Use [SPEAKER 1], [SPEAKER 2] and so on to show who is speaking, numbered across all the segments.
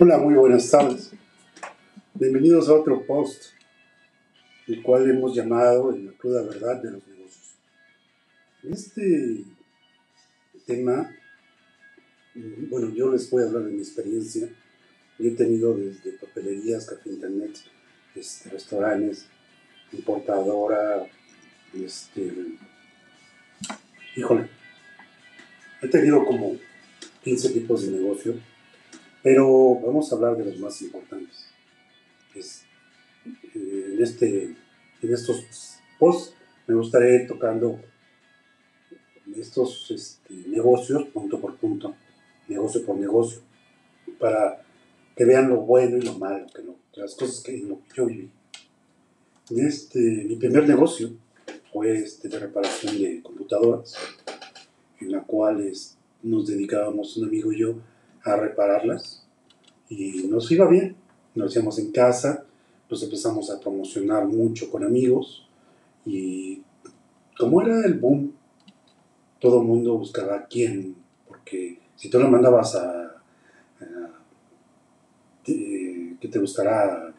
[SPEAKER 1] Hola, muy buenas tardes. Bienvenidos a otro post, el cual hemos llamado La cruda verdad de los negocios. Este tema, bueno, yo les voy a hablar de mi experiencia. Yo he tenido desde papelerías, café internet, este, restaurantes, importadora, este, híjole, he tenido como 15 tipos de negocio pero vamos a hablar de los más importantes. Eh, en, este, en estos posts me gustaría ir tocando estos este, negocios punto por punto, negocio por negocio, para que vean lo bueno y lo malo, que las cosas que, yo viví. Este, mi primer negocio fue este, de reparación de computadoras, en la cual nos dedicábamos un amigo y yo a repararlas y nos iba bien. Nos hacíamos en casa, nos empezamos a promocionar mucho con amigos y como era el boom, todo el mundo buscaba quién, porque si tú lo mandabas a, que te gustará,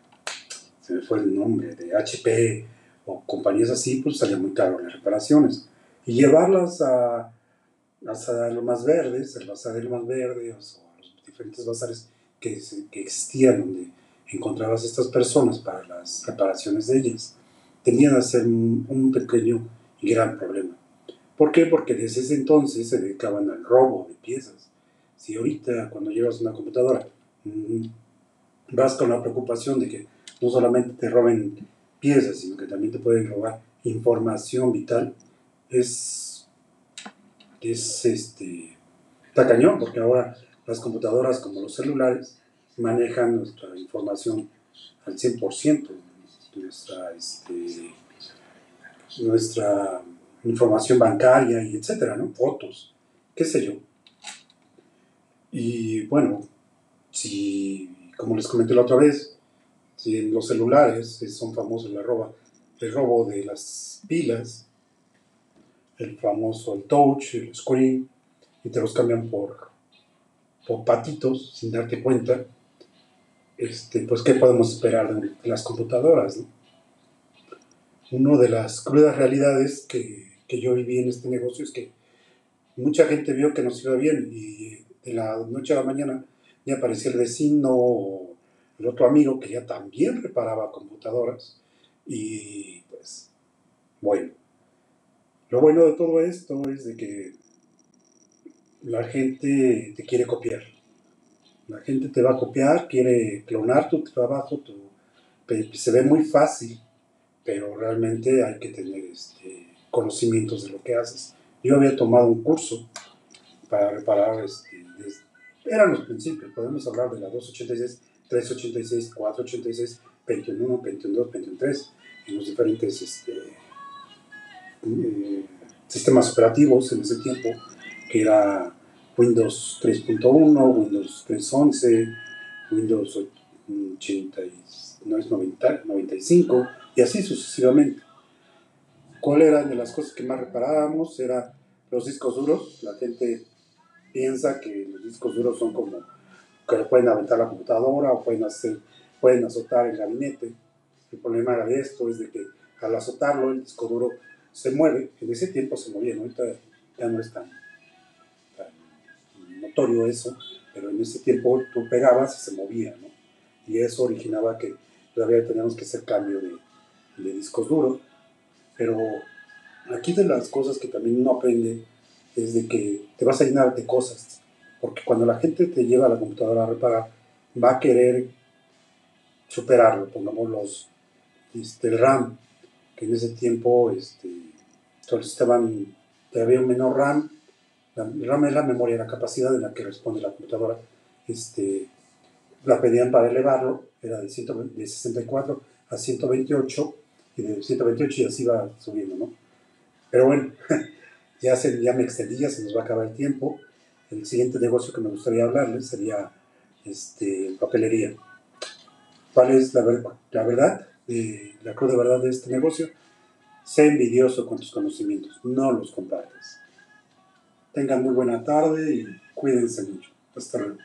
[SPEAKER 1] se me fue el nombre, de HP o compañías así, pues salía muy caro las reparaciones. Y llevarlas a, a más verdes, el más verdes diferentes bazares que, que existían donde encontrabas estas personas para las reparaciones de ellas, tenían a ser un, pequeño y gran problema. ¿Por qué? Porque desde ese entonces se dedicaban al robo de piezas. Si ahorita cuando llevas una computadora mm, vas con la preocupación de que no solamente te roben piezas, sino que también te pueden robar información vital, es, es este, está cañón, porque ahora las computadoras como los celulares manejan nuestra información al 100%, nuestra, este, nuestra información bancaria y etcétera, ¿no? Fotos, qué sé yo. Y bueno, si, como les comenté la otra vez, si en los celulares son famosos la roba, el robo de las pilas, el famoso el touch, el screen, y te los cambian por o patitos sin darte cuenta, este, pues qué podemos esperar de las computadoras. Una de las crudas realidades que, que, yo viví en este negocio es que mucha gente vio que nos iba bien y de la noche a la mañana ya aparecía el vecino el otro amigo que ya también reparaba computadoras y pues bueno. Lo bueno de todo esto es de que la gente te quiere copiar. La gente te va a copiar, quiere clonar tu trabajo, se ve muy fácil, pero realmente hay que tener este, conocimientos de lo que haces. Yo había tomado un curso para reparar, este, eran los principios, podemos hablar de la 286, 386, 486, 21, 22, 23, en los diferentes este, eh, sistemas operativos en ese tiempo que era Windows 3.1, Windows 3.11, Windows 80, no es 90, 95 y así sucesivamente. ¿Cuál era de las cosas que más reparábamos? Era los discos duros. La gente piensa que los discos duros son como que pueden aventar la computadora o pueden, hacer, pueden azotar el gabinete. El problema era de esto, es de que al azotarlo el disco duro se mueve. En ese tiempo se movía, ahorita ya no es tan, notorio eso, pero en ese tiempo tú pegabas y se movía, ¿no? Y eso originaba que todavía teníamos que hacer cambio de, de discos duros. Pero aquí de las cosas que también uno aprende es de que te vas a llenar de cosas, porque cuando la gente te lleva a la computadora a reparar, va a querer superarlo, pongamos los, este, el RAM, que en ese tiempo este, solicitaban, había un menor RAM la RAM es la memoria, la capacidad de la que responde la computadora. Este, la pedían para elevarlo, era de, 64 a 128, y de 128 ya se iba subiendo, ¿no? Pero bueno, ya, se, ya me extendí, ya se nos va a acabar el tiempo. El siguiente negocio que me gustaría hablarles sería este, papelería. ¿Cuál es la, la verdad, la cruz de verdad de este negocio? Sé envidioso con tus conocimientos, no los compartes. Tengan muy buena tarde y cuídense mucho. Hasta luego.